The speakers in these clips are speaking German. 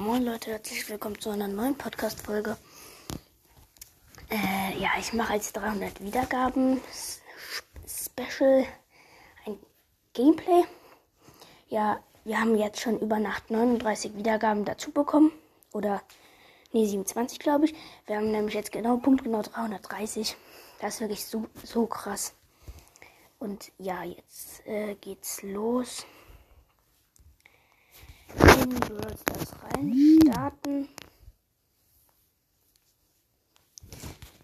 Moin Leute, herzlich willkommen zu einer neuen Podcast-Folge. Äh, ja, ich mache als 300 Wiedergaben Special ein Gameplay. Ja, wir haben jetzt schon über Nacht 39 Wiedergaben dazu bekommen. Oder, nee, 27 glaube ich. Wir haben nämlich jetzt genau, punktgenau 330. Das ist wirklich so, so krass. Und ja, jetzt äh, geht's los in Brawl Stars rein starten.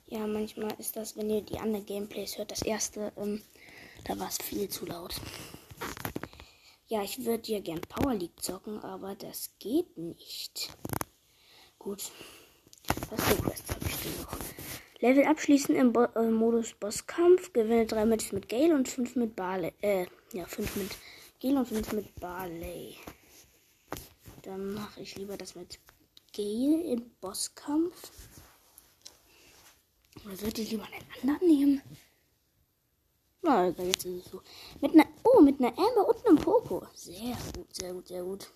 Ja, manchmal ist das, wenn ihr die anderen Gameplays hört, das erste, ähm, da war es viel zu laut. Ja, ich würde ja gern Power League zocken, aber das geht nicht. Gut. Was für Quests habe ich denn noch? Level abschließen im Bo äh, Modus Bosskampf. Gewinne drei Matches mit Gale und fünf mit Barley. Äh, ja, fünf mit Gale und fünf mit Barley. Dann mache ich lieber das mit Gale im Bosskampf. Oder sollte ich lieber einen anderen nehmen? Na, jetzt ist es so. Mit einer, oh, mit einer Amber und einem Poco. Sehr gut, sehr gut, sehr gut.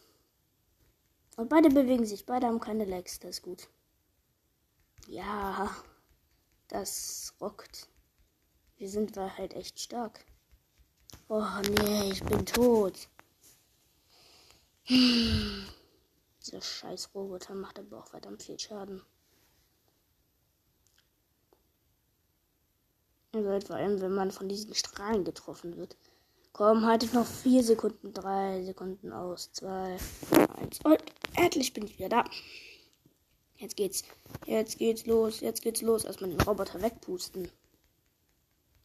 Und beide bewegen sich, beide haben keine Legs, das ist gut. Ja, das rockt. Wir sind halt echt stark. Oh nee, ich bin tot. Hm. Dieser scheiß Roboter macht aber auch verdammt viel Schaden. Also vor allem, wenn man von diesen Strahlen getroffen wird. Komm, haltet noch vier Sekunden, drei Sekunden aus, zwei, eins und endlich bin ich wieder da. Jetzt geht's, jetzt geht's los, jetzt geht's los. Erstmal den Roboter wegpusten.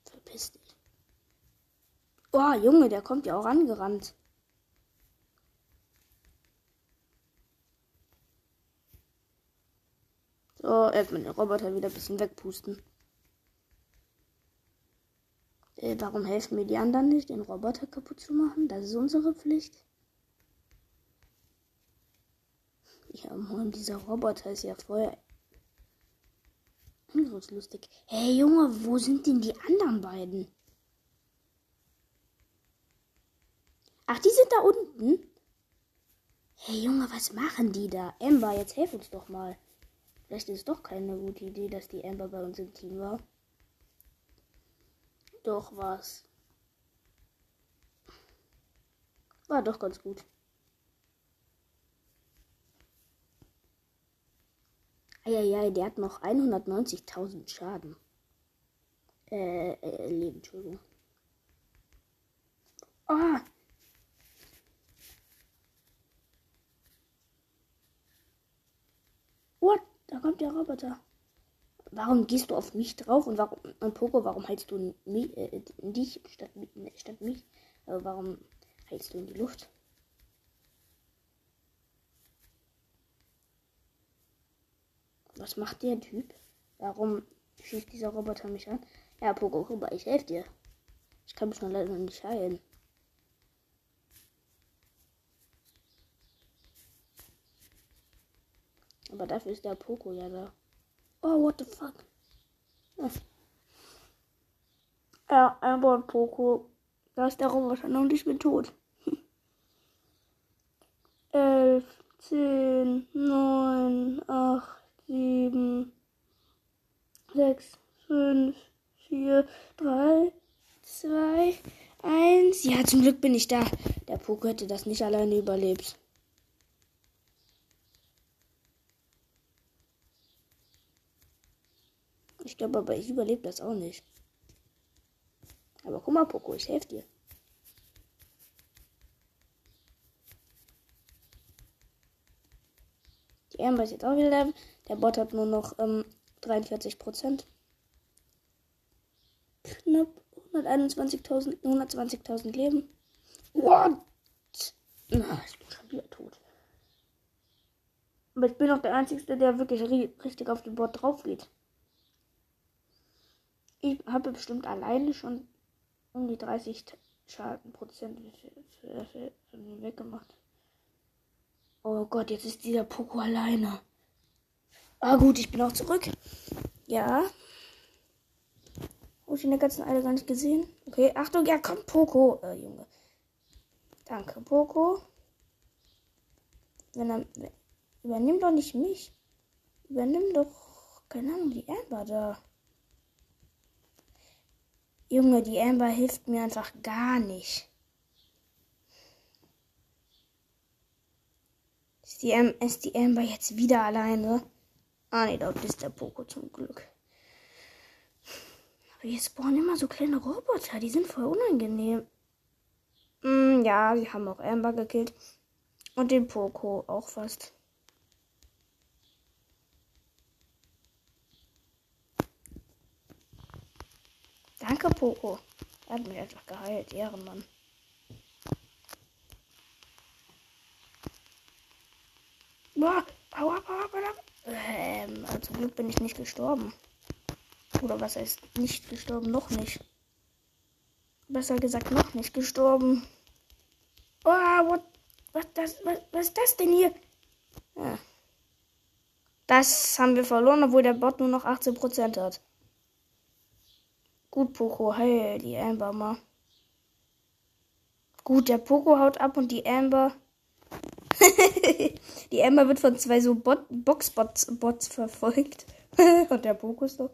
Verpiss dich. Oh, Junge, der kommt ja auch angerannt. So, erstmal den Roboter wieder ein bisschen wegpusten. Äh, warum helfen mir die anderen nicht, den Roboter kaputt zu machen? Das ist unsere Pflicht. Ja, moin, dieser Roboter ist ja voll angriffslustig. Hey Junge, wo sind denn die anderen beiden? Ach, die sind da unten? Hey Junge, was machen die da? Ember, jetzt hilf uns doch mal. Vielleicht ist es doch keine gute Idee, dass die Amber bei uns im Team war. Doch was. War doch ganz gut. Eieiei, der hat noch 190.000 Schaden. Äh, äh, Leben, Entschuldigung. Ah! What? Da kommt der Roboter. Warum gehst du auf mich drauf und warum und Poco, warum hältst du mich, äh, dich statt, statt mich? Äh, warum hältst du in die Luft? Was macht der Typ? Warum schießt dieser Roboter mich an? Ja, Poco, rüber, ich helfe dir. Ich kann mich noch leider nicht heilen. Aber dafür ist der Poco ja da. Oh, what the fuck? Ja, Amber und Poco. Da ist der Roboter und ich bin tot. 11, 10, 9, 8, 7, 6, 5, 4, 3, 2, 1. Ja, zum Glück bin ich da. Der Poco hätte das nicht alleine überlebt. Ich glaube aber, ich überlebe das auch nicht. Aber guck mal, Poco, ich helfe dir. Die Amber ist jetzt auch wieder Level. Der Bot hat nur noch ähm, 43 Prozent. Knapp 121.000, 120.000 Leben. What? Na, ich bin schon wieder tot. Aber ich bin auch der Einzige, der wirklich richtig auf den Bot drauf geht. Ich habe bestimmt alleine schon um die 30 Schadenprozent weggemacht. Oh Gott, jetzt ist dieser Poco alleine. Ah gut, ich bin auch zurück. Ja. Habe ich in der ganzen Eile gar nicht gesehen. Okay, Achtung, ja komm, Poco. Äh, Junge. Danke, Poco. Wenn er, Übernimm doch nicht mich. Übernimm doch, keine Ahnung, die Amber da. Junge, die Amber hilft mir einfach gar nicht. Ist die, Am ist die Amber jetzt wieder alleine? Ah, nee, dort ist der Poco zum Glück. Aber hier spawnen immer so kleine Roboter. Die sind voll unangenehm. Mm, ja, sie haben auch Amber gekillt. Und den Poco auch fast. Danke, Poco. Er hat mich einfach geheilt. Ehrenmann. Boah, aua, aua, aua. Ähm, also Glück bin ich nicht gestorben. Oder was heißt nicht gestorben? Noch nicht. Besser gesagt, noch nicht gestorben. Oh, what? Was, das, was, was ist das denn hier? Ja. Das haben wir verloren, obwohl der Bot nur noch 18% hat. Gut, Poco, heil die Amber mal. Gut, der Poco haut ab und die Amber. die Amber wird von zwei so Bot Boxbots Bots verfolgt. und der Poco ist so.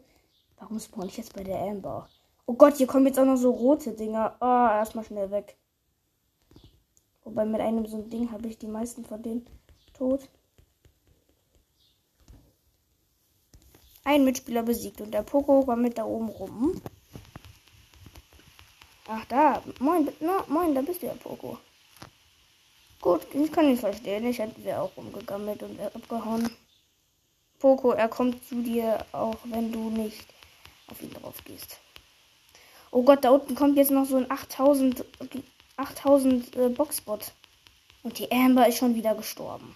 Warum spawn ich jetzt bei der Amber? Oh Gott, hier kommen jetzt auch noch so rote Dinger. Oh, erstmal schnell weg. Wobei mit einem so ein Ding habe ich die meisten von denen tot. Ein Mitspieler besiegt und der Poco war mit da oben rum. Ach, da. Moin, na, moin, da bist du ja, Poco. Gut, ich kann ihn verstehen. Ich hätte wäre auch rumgegammelt und abgehauen. Poco, er kommt zu dir, auch wenn du nicht auf ihn drauf gehst. Oh Gott, da unten kommt jetzt noch so ein 8000, 8000 äh, Boxbot. Und die Amber ist schon wieder gestorben.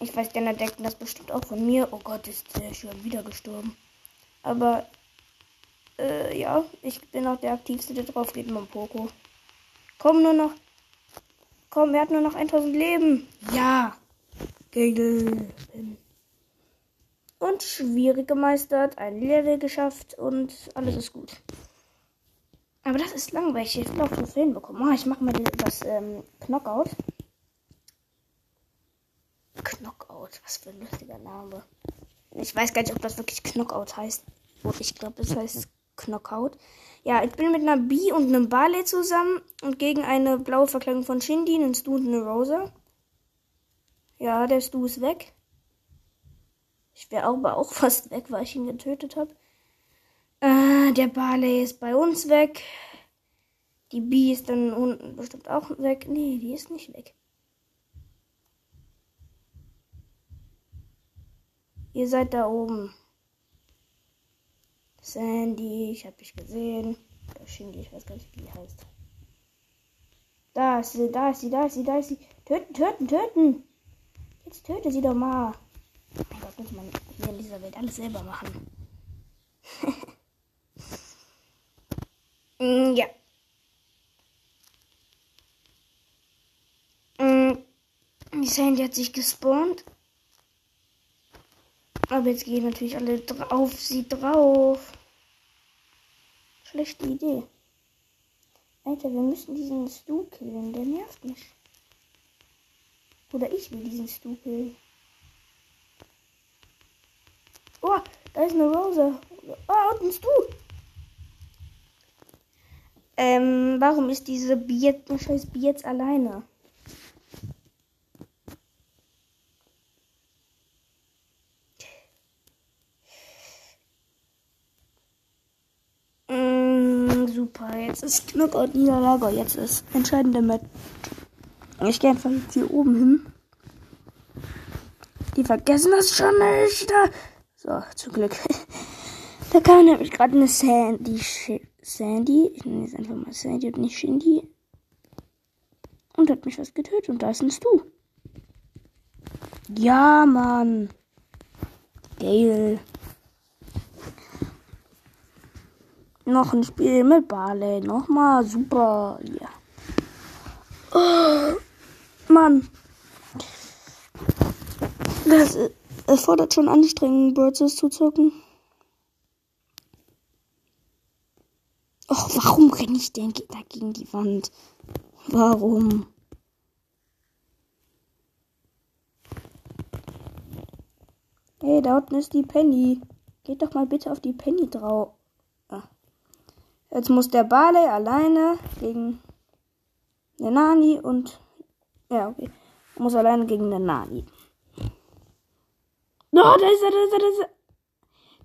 Ich weiß, der denkt das bestimmt auch von mir. Oh Gott, ist der schon wieder gestorben. Aber äh, ja, ich bin auch der aktivste, der drauf geht, mein Poco. Komm nur noch. Komm, er hat nur noch 1000 Leben. Ja. Und schwierig gemeistert, ein Level geschafft und alles ist gut. Aber das ist langweilig. Ich will auch Trophäen bekommen. Oh, ich mache mal das ähm, Knockout. Knockout, was für ein lustiger Name. Ich weiß gar nicht, ob das wirklich Knockout heißt. Ich glaube, es heißt Knockout. Ja, ich bin mit einer B und einem Barley zusammen und gegen eine blaue Verkleidung von Shindy, einen Stu und eine Rosa. Ja, der Stu ist weg. Ich wäre aber auch fast weg, weil ich ihn getötet habe. Äh, der Barley ist bei uns weg. Die B ist dann unten bestimmt auch weg. Nee, die ist nicht weg. Ihr seid da oben. Sandy, ich hab dich gesehen. Oder Shindy, ich weiß gar nicht, wie die heißt. Da ist sie, da ist sie, da ist sie, da ist sie. Töten, töten, töten. Jetzt töte sie doch mal. Mein Gott, muss man hier in dieser Welt alles selber machen. mm, ja. Mm, die Sandy hat sich gespawnt. Aber jetzt gehen natürlich alle auf sie drauf. Schlechte Idee. Alter, wir müssen diesen Stu killen. Der nervt mich. Oder ich will diesen Stu killen. Oh, da ist eine Rose. Oh, und ein Stu. Ähm, warum ist diese Bier, scheiß Bier jetzt alleine? Super. Jetzt ist Knockout Niederlage. Jetzt ist entscheidende Match. Ich gehe einfach jetzt hier oben hin. Die vergessen das schon nicht. So, zum Glück. Da kam nämlich gerade eine Sandy. Sandy. Ich nenne jetzt einfach mal Sandy und nicht Shindy. Und hat mich was getötet. Und da ist ein Stu. Ja, Mann. Geil. Noch ein Spiel mit Barley. Nochmal super. Ja. Oh, Mann. Das erfordert schon Anstrengung, Birds zu zocken. Och, warum renne ich denn da gegen die Wand? Warum? Hey, da unten ist die Penny. Geht doch mal bitte auf die Penny drauf. Jetzt muss der Barley alleine gegen den Nani und. Ja, okay. Muss alleine gegen den Nani. Oh, da ist er, da ist er, da ist er.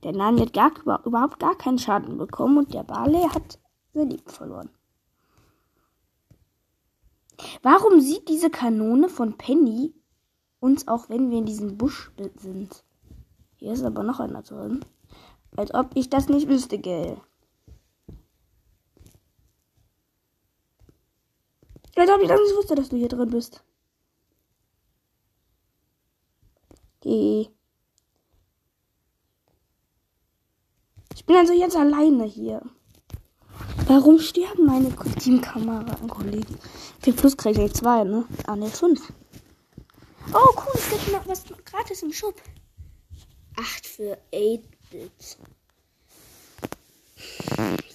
Der Nani hat gar, überhaupt gar keinen Schaden bekommen und der Barley hat sein Leben verloren. Warum sieht diese Kanone von Penny uns auch, wenn wir in diesem Busch sind? Hier ist aber noch einer drin. Als ob ich das nicht wüsste, gell? Als ob ich das nicht wusste, dass du hier drin bist. Die. Ich bin also jetzt alleine hier. Warum sterben meine Teamkameraden-Kollegen? 4 plus kriege ich 2, ne? Ah, ne, 5. Oh, cool, es gibt noch was gratis im Shop. 8 für 8-Bit.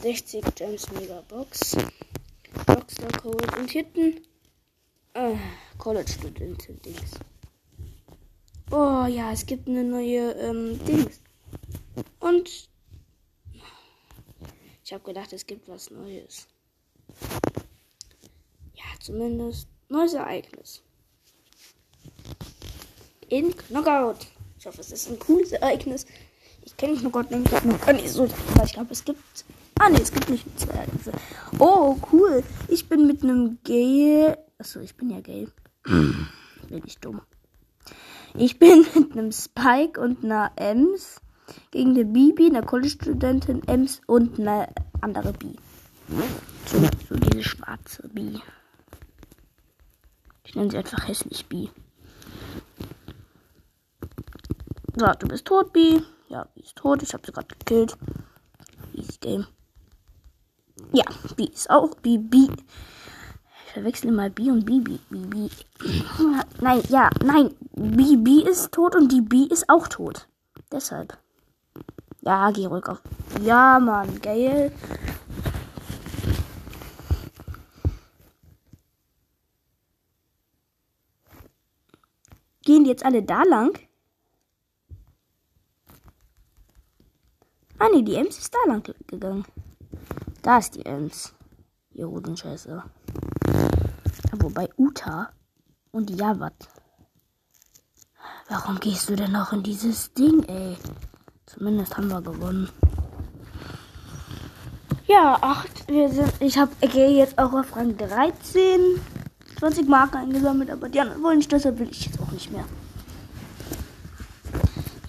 60 Gems Megabox. Rockstar Code. Und hinten. Äh, College-Studentin-Dings. Oh ja, es gibt eine neue ähm, Dings. Und ich habe gedacht, es gibt was Neues. Ja, zumindest neues Ereignis. In Knockout. Ich hoffe, es ist ein cooles Ereignis. Ich kenne Knockout nämlich noch gar nicht so, aber ich glaube, es gibt. Ah, nee, es gibt nicht zwei Ereignisse. Oh, cool. Ich bin mit einem Gay. Achso, ich bin ja gay. bin ich dumm. Ich bin mit einem Spike und einer Ems gegen eine Bibi, eine College-Studentin, Ems und eine andere Bi. So, so diese schwarze Bi. Ich nenne sie einfach hässlich Bi. So, du bist tot, Bi. Ja, Bi ist tot. Ich habe sie gerade gekillt. Easy Game. Ja, Bi ist auch Bi. Bi. Ich verwechsle mal Bi und Bibi. Bibi. Nein, ja, nein. Bibi ist tot und die Bi ist auch tot. Deshalb. Ja, geh ruhig auf. Ja, Mann, geil. Gehen die jetzt alle da lang? Ah, nee, die Ems ist da lang gegangen. Da ist die Ems. Ihr Hodenscheiße. Wobei Uta und Javat. Warum gehst du denn noch in dieses Ding, ey? Zumindest haben wir gewonnen. Ja, 8. Wir sind. Ich habe okay, jetzt auch auf Rang 13. 20 Marken eingesammelt, aber die anderen wollen nicht, deshalb will ich jetzt auch nicht mehr.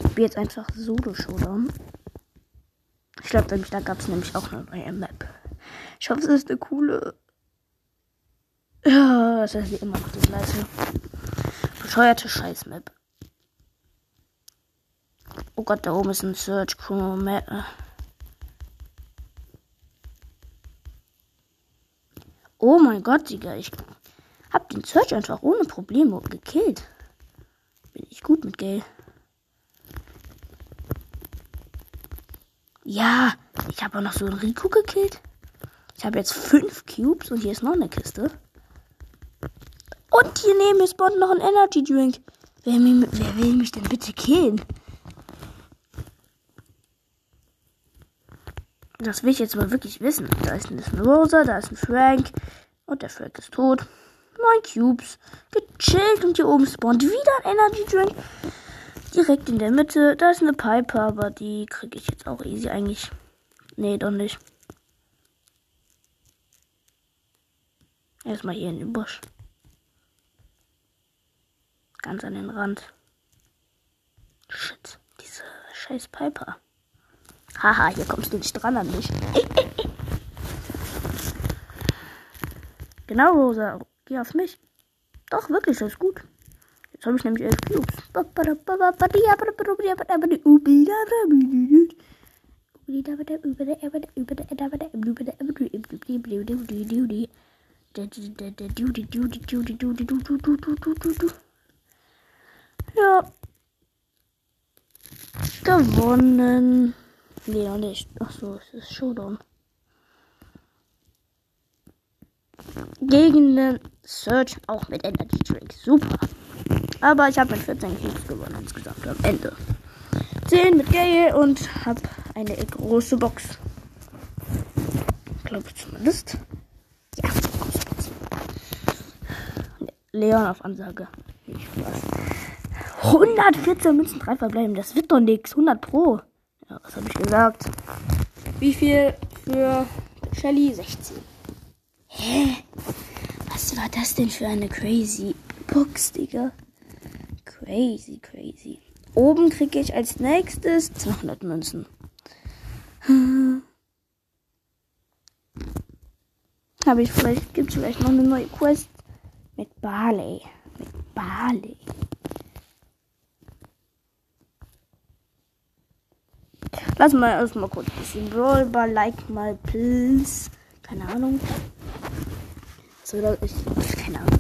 Ich bin jetzt einfach Solo-Showdown. Ich glaube, da gab es nämlich auch eine neue Map. Ich hoffe, es ist eine coole. Ja, es ist immer noch die gleiche. Bescheuerte Scheiß-Map. Oh Gott, da oben ist ein Search Crew. Oh mein Gott, Digga. Ich hab den Search einfach ohne Probleme gekillt. Bin ich gut mit Gay. Ja, ich habe auch noch so einen Rico gekillt. Ich habe jetzt fünf Cubes und hier ist noch eine Kiste. Und hier neben mir spawnt noch ein Energy Drink. Wer, wer will mich denn bitte killen? Das will ich jetzt mal wirklich wissen. Da ist ein Rosa, da ist ein Frank. Und der Frank ist tot. Neun Cubes. Gechillt und hier oben spawnt wieder ein Energy Drink. Direkt in der Mitte. Da ist eine Piper, aber die kriege ich jetzt auch easy eigentlich. Nee, doch nicht. Erstmal hier in den Busch. Ganz an den Rand. Shit, diese scheiß Piper. Haha, hier kommst du nicht dran an mich. genau, Rosa. Geh auf mich. Doch, wirklich, das ist gut. Jetzt habe ich nämlich elf Cubes. Ja. Gewonnen. Nee, noch nicht. Ach so, es ist Showdown. Gegen den Search auch mit Energy Drink. Super. Aber ich habe mit 14 Cubes gewonnen insgesamt am Ende. 10 mit Gale und hab eine große Box. Glaube zumindest. Ja, große Box. Leon auf Ansage. Nicht Spaß. 114 Münzen, 3 verbleiben. Das wird doch nix. 100 pro. Ja, was habe ich gesagt? Wie viel für Shelly? 16. Hä? Was war das denn für eine crazy Box, Digga? Crazy, crazy. Oben kriege ich als nächstes 200 Münzen. Habe ich vielleicht, gibt es vielleicht noch eine neue Quest mit Barley. Mit Barley. Lass mal erstmal kurz ein bisschen Brawlball, like mal, please. Keine Ahnung. So, ich, keine Ahnung.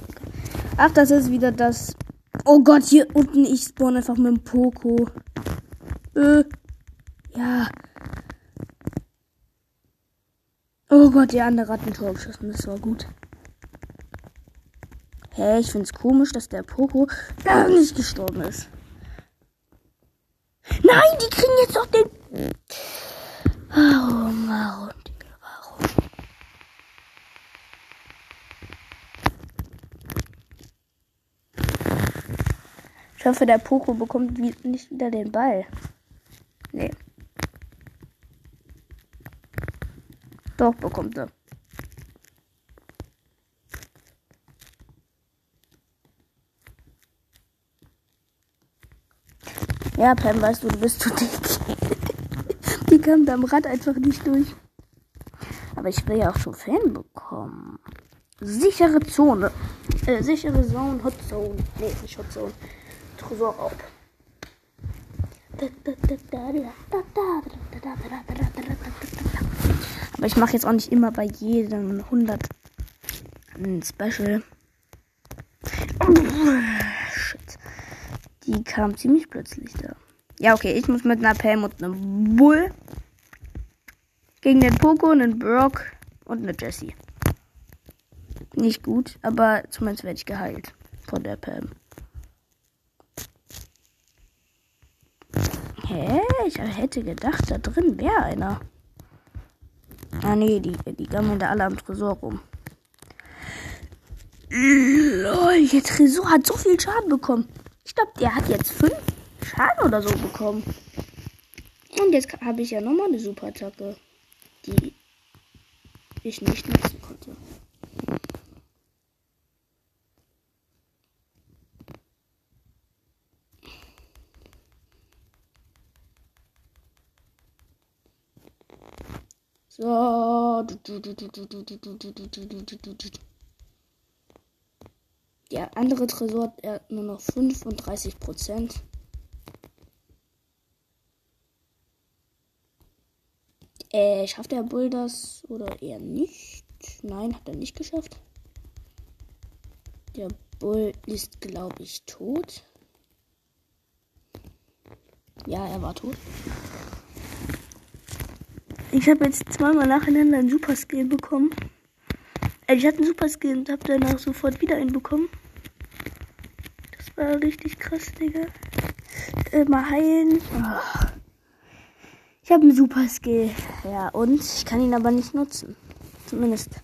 Ach, das ist wieder das Oh Gott, hier unten, ich spawn einfach mit dem Poco. Äh, ja. Oh Gott, der andere hat ein Tor geschossen. Das war gut. Hä, hey, ich find's komisch, dass der Poco gar nicht gestorben ist. Nein, die kriegen jetzt doch den. Ich hoffe, der Poco bekommt nicht wieder den Ball. Nee. Doch, bekommt er. Ja, Pam, weißt du, du bist zu dick. Die kam beim Rad einfach nicht durch. Aber ich will ja auch schon Fan bekommen. Sichere Zone. Äh, sichere Zone, Hot Zone. Nee, nicht Hot Zone. Tresorraub. Aber ich mache jetzt auch nicht immer bei jedem 100 ein Special. shit. Die kam ziemlich plötzlich da. Ja, okay, ich muss mit einer Pam und einem Bull gegen den Poco, einen Brock und eine Jessie. Nicht gut, aber zumindest werde ich geheilt von der Pam. Hä? Ich hätte gedacht, da drin wäre einer. Ah nee, die, die gammeln da alle am Tresor rum. Lol, der Tresor hat so viel Schaden bekommen. Ich glaube, der hat jetzt fünf Schaden oder so bekommen. Und jetzt habe ich ja nochmal eine Superattacke, die ich nicht nutzen So. Der andere Tresor hat nur noch 35 Prozent. Äh, schafft der Bull das oder eher nicht? Nein, hat er nicht geschafft. Der Bull ist, glaube ich, tot. Ja, er war tot. Ich habe jetzt zweimal nacheinander einen Super Skill bekommen. Also ich hatte einen Super Skill und habe danach sofort wieder einen bekommen. Das war richtig krass, Digga. Äh, mal heilen. Oh. Ich habe einen Super Skill. Ja, und ich kann ihn aber nicht nutzen. Zumindest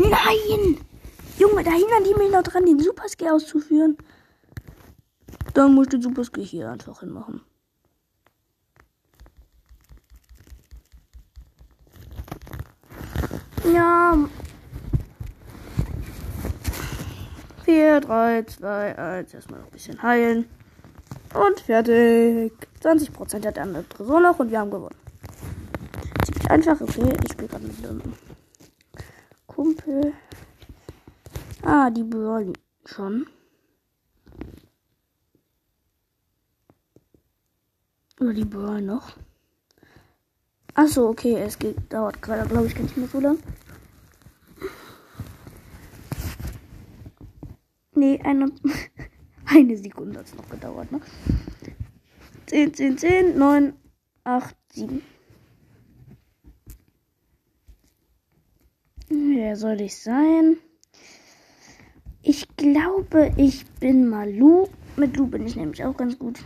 Nein! Junge, noch dran, den Superskill auszuführen. Dann muss ich den Superskill hier einfach hinmachen. Ja. 4, 3, 2, 1. Erstmal noch ein bisschen heilen. Und fertig. 20% hat der andere Tresor noch und wir haben gewonnen. Ziemlich einfach. Okay, ich spiele gerade mit dem Kumpel. Ah, die brawlen schon. Oder die brawlen noch. Achso, okay, es geht, dauert gerade, glaube ich, ganz nicht mehr so lang. Nee, eine, eine Sekunde hat es noch gedauert, ne? 10, 10, 10, 9, 8, 7. Wer soll ich sein? Ich glaube, ich bin mal Lu. Mit Lu bin ich nämlich auch ganz gut.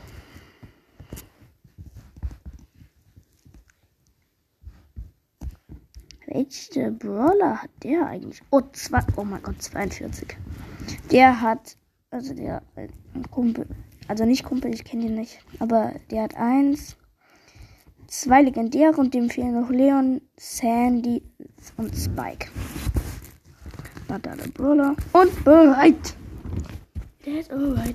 Welche Brawler hat der eigentlich? Oh, zwei, oh mein Gott, 42. Der hat, also der äh, Kumpel, also nicht Kumpel, ich kenne ihn nicht, aber der hat eins, zwei legendäre und dem fehlen noch Leon, Sandy und Spike. Warte, alle Brawler. Und bereit. Ist bereit.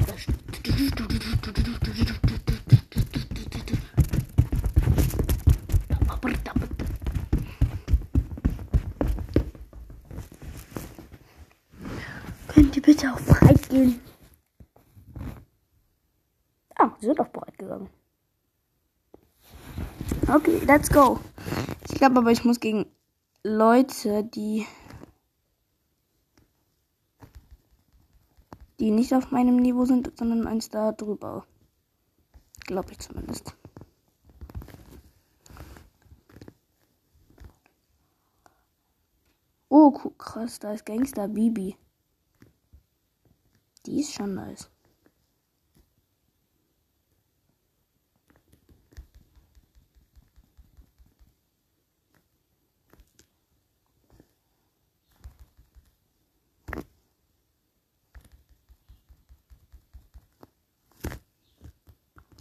Könnt ihr bitte auch bereit gehen? Ah, sie sind auch bereit gegangen. Okay, let's go. Ich glaube aber, ich muss gegen Leute, die die nicht auf meinem Niveau sind, sondern eins da drüber. Glaube ich zumindest. Oh, krass, da ist Gangster Bibi. Die ist schon nice.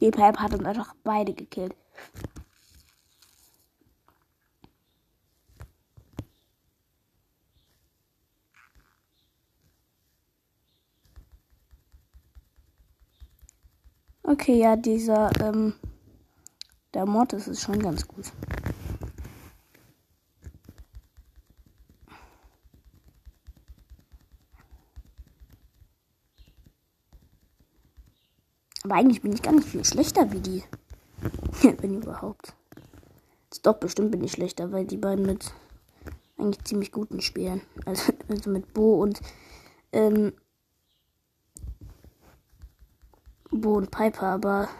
Die Pipe hat uns einfach beide gekillt. Okay, ja, dieser, ähm, der Mortis ist schon ganz gut. Aber eigentlich bin ich gar nicht viel schlechter wie die. wenn überhaupt. Jetzt doch, bestimmt bin ich schlechter, weil die beiden mit eigentlich ziemlich guten spielen. Also, also mit Bo und ähm, Bo und Piper, aber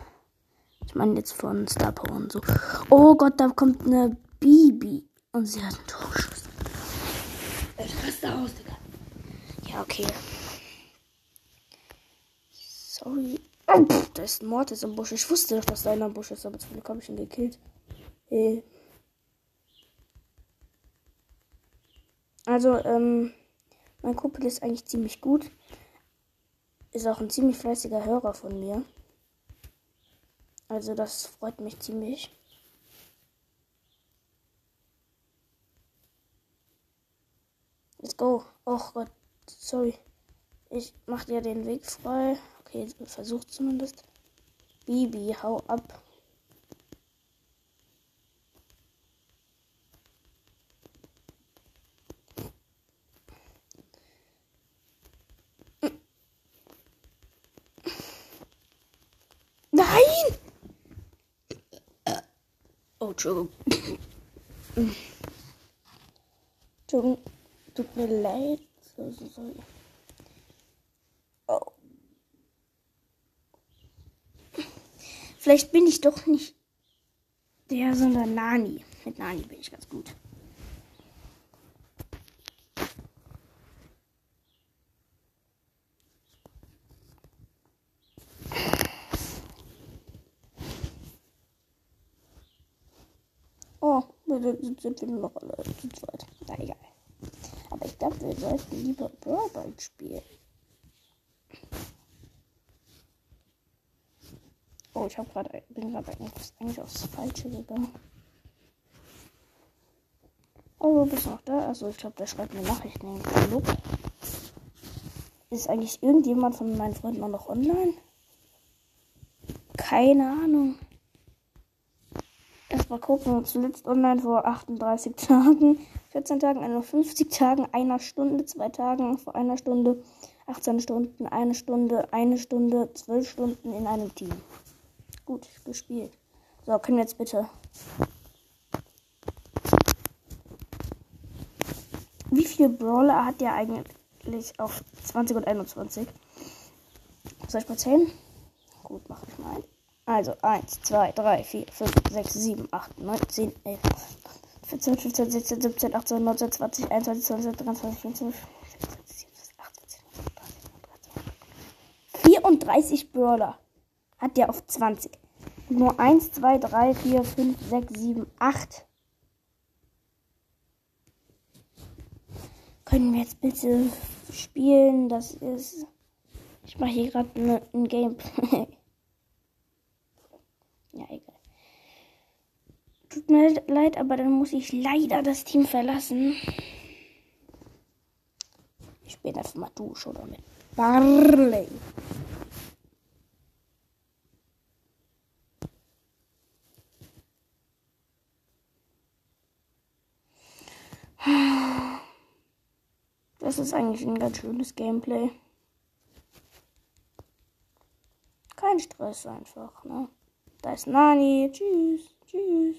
ich meine jetzt von Star Power und so. Oh Gott, da kommt eine Bibi und sie hat einen Torschuss. Ich raste aus, Digga. Ja, okay. Sorry. Oh, pff, da ist ein Mortis im Busch. Ich wusste doch, dass da einer im Busch ist, aber zum Glück habe ich ihn gekillt. Hey. Also, ähm, mein Kumpel ist eigentlich ziemlich gut. Ist auch ein ziemlich fleißiger Hörer von mir. Also, das freut mich ziemlich. Let's go. Och Gott, sorry. Ich mach dir den Weg frei. Okay, versucht zumindest. Bibi, hau ab. Nein! Oh, Entschuldigung. Entschuldigung. Tut mir leid. So, so, sorry. Vielleicht bin ich doch nicht der, sondern Nani. Mit Nani bin ich ganz gut. Oh, sind wir nur noch alle zu zweit. Na egal. Aber ich glaube, wir sollten lieber Brawl spielen. Ich habe gerade bin gerade eigentlich aufs Falsche gegangen. Oh, du bist noch da? Also ich glaube, der schreibt mir Nachrichten in. Ist eigentlich irgendjemand von meinen Freunden noch online? Keine Ahnung. Erstmal gucken. Zuletzt online vor 38 Tagen, 14 Tagen, 51 Tagen, einer Stunde, zwei Tagen, vor einer Stunde, 18 Stunden, eine Stunde, eine Stunde, 12 Stunden in einem Team gut gespielt. So, können wir jetzt bitte. Wie viele Brawler hat der eigentlich auf 20 und 21? Soll ich mal zählen? Gut, mache ich mal. Also 1, 2, 3, 4, 5, 6, 7, 8, 9, 10, 11, 14, 15, 16, 17, 18, 19, 20, 21, 22, 23, 24, 34 Brawler hat der auf 20. Und nur 1, 2, 3, 4, 5, 6, 7, 8. Können wir jetzt bitte spielen? Das ist. Ich mache hier gerade ne, ein Gameplay. ja, egal. Tut mir leid, aber dann muss ich leider das Team verlassen. Ich spiele einfach mal Dusch oder mit Barley. Ist eigentlich ein ganz schönes Gameplay. Kein Stress einfach, ne? Da ist Nani. Tschüss, tschüss,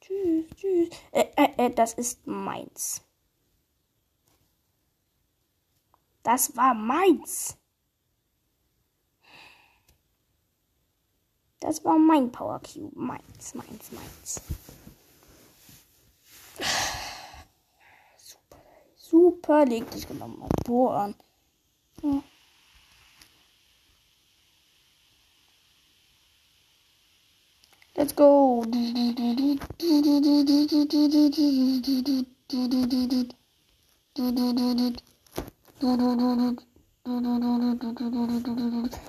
tschüss, tschüss. Äh, äh, äh, das ist meins. Das war meins. Das war mein Power Cube. Meins, meins, meins. Super, leg dich genommen auf Bo an. Ja. Let's go.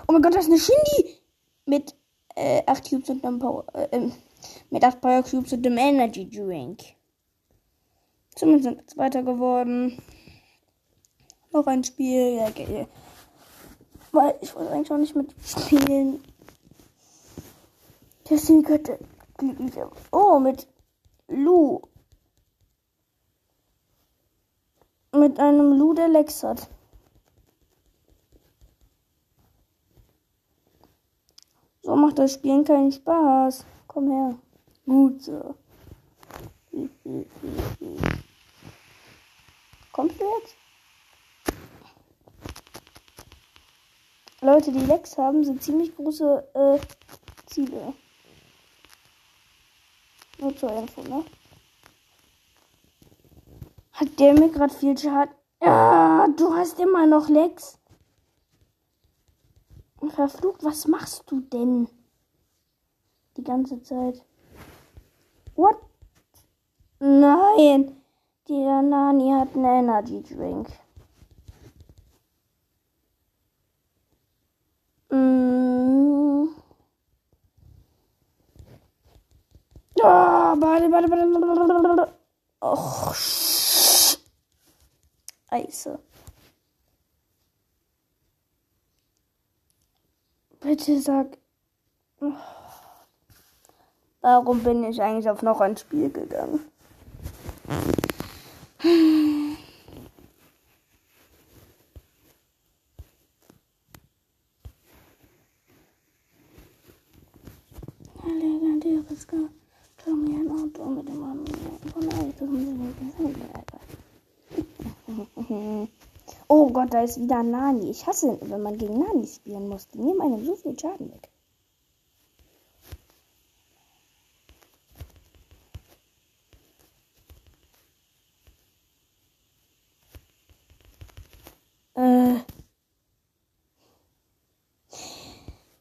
Oh mein Gott, das ist eine Shindy! Mit äh, 8 Cubes und einem Power. Äh, mit 8 Power Cubes und einem Energy Drink. Zumindest sind wir Zweiter geworden. Noch ein Spiel. Ja, geil. Weil ich wollte eigentlich auch nicht mitspielen. Deswegen könnte Oh, mit Lu. Mit einem Lu, der Lex hat. So macht das Spielen keinen Spaß. Komm her. Gut so. Kommst du jetzt? Leute, die Lex haben, sind ziemlich große äh, Ziele. Nur zur Info, ne? Hat der mir gerade viel Schaden? Ja, du hast immer noch Lex. Verflucht, was machst du denn? Die ganze Zeit. What? Nein. Der Nani hat einen Energy Drink. Mm. Oh, warte, warte, warte. Och. Eise. Bitte sag. Warum bin ich eigentlich auf noch ein Spiel gegangen? Oh Gott, da ist wieder Nani. Ich hasse, wenn man gegen Nani spielen muss. Die nehmen einem so viel Schaden weg.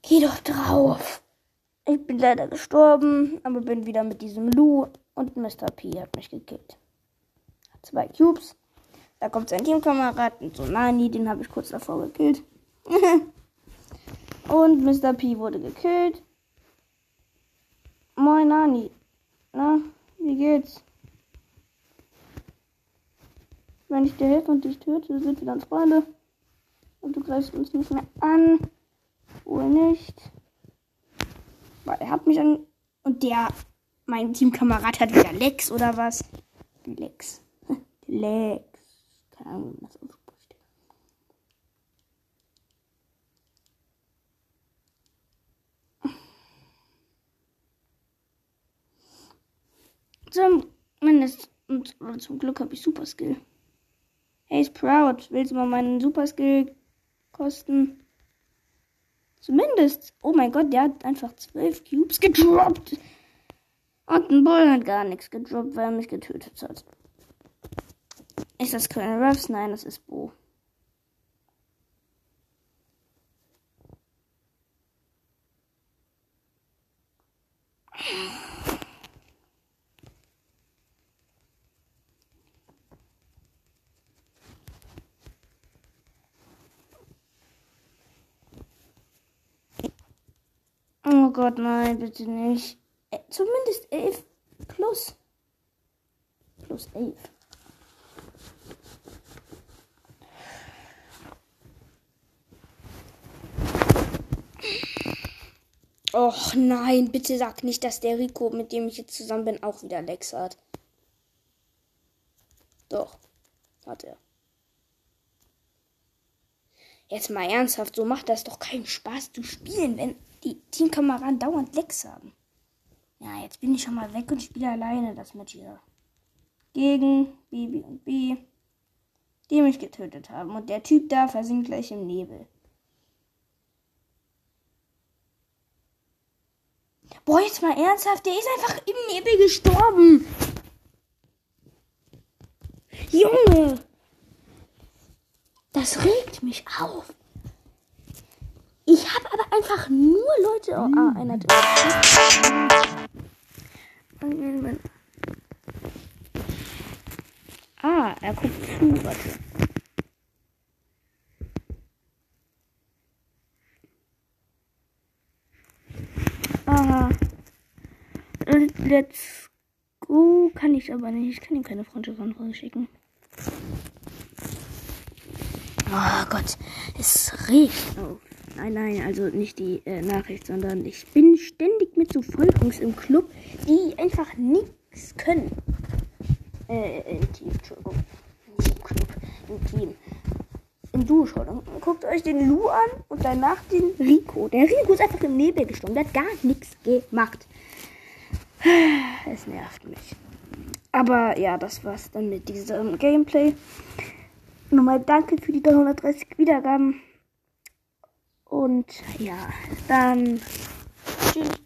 Geh doch drauf. Ich bin leider gestorben, aber bin wieder mit diesem Lou und Mr. P hat mich gekillt. Zwei Cubes. Da kommt sein Teamkamerad und so Nani, den habe ich kurz davor gekillt. und Mr. P wurde gekillt. Moin Nani. Na, wie geht's? Wenn ich dir helfe und dich töte, sind wir dann Freunde. Und du greifst uns nicht mehr an. Wohl nicht. Weil er hat mich an. Und der, mein Teamkamerad hat wieder Lex oder was? Lex. Lex. Keine Ahnung, wie das ausspricht. Zumindest, und, zum Glück habe ich Super Skill. Hey, Sprout, willst du mal meinen Super Skill kosten? Zumindest. Oh mein Gott, der hat einfach zwölf Cubes gedroppt. Und ein Bull hat gar nichts gedroppt, weil er mich getötet hat. Ist das Colonel Ruffs? Nein, das ist Bo. Oh Gott, nein, bitte nicht. Äh, zumindest 11 plus. Plus 11. Och nein, bitte sag nicht, dass der Rico, mit dem ich jetzt zusammen bin, auch wieder Lex hat. Doch, hat er. Jetzt mal ernsthaft, so macht das doch keinen Spaß zu spielen, wenn die Teamkameraden dauernd Lecks haben. Ja, jetzt bin ich schon mal weg und spiele alleine das Match hier. Gegen Baby und B, die mich getötet haben. Und der Typ da versinkt gleich im Nebel. Boah, jetzt mal ernsthaft, der ist einfach im Nebel gestorben. Junge! Das regt mich auf. Ich habe aber einfach nur Leute. Oh, ah, einer. Ah, er guckt zu, warte. Aha. Let's go. Kann ich aber nicht. Ich kann ihm keine Freundschaftsanfrage schicken. Oh Gott, es riecht. Oh. Nein, nein, also nicht die äh, Nachricht, sondern ich bin ständig mit so Volkungs im Club, die einfach nichts können. Äh, im Team, Entschuldigung. Nicht im Club, im Team. Im Duo schon. Guckt euch den Lu an und danach den Rico. Der Rico ist einfach im Nebel gestorben. Der hat gar nichts gemacht. Es nervt mich. Aber ja, das war's dann mit diesem Gameplay. Nochmal danke für die 330 Wiedergaben. Und ja, dann tschüss.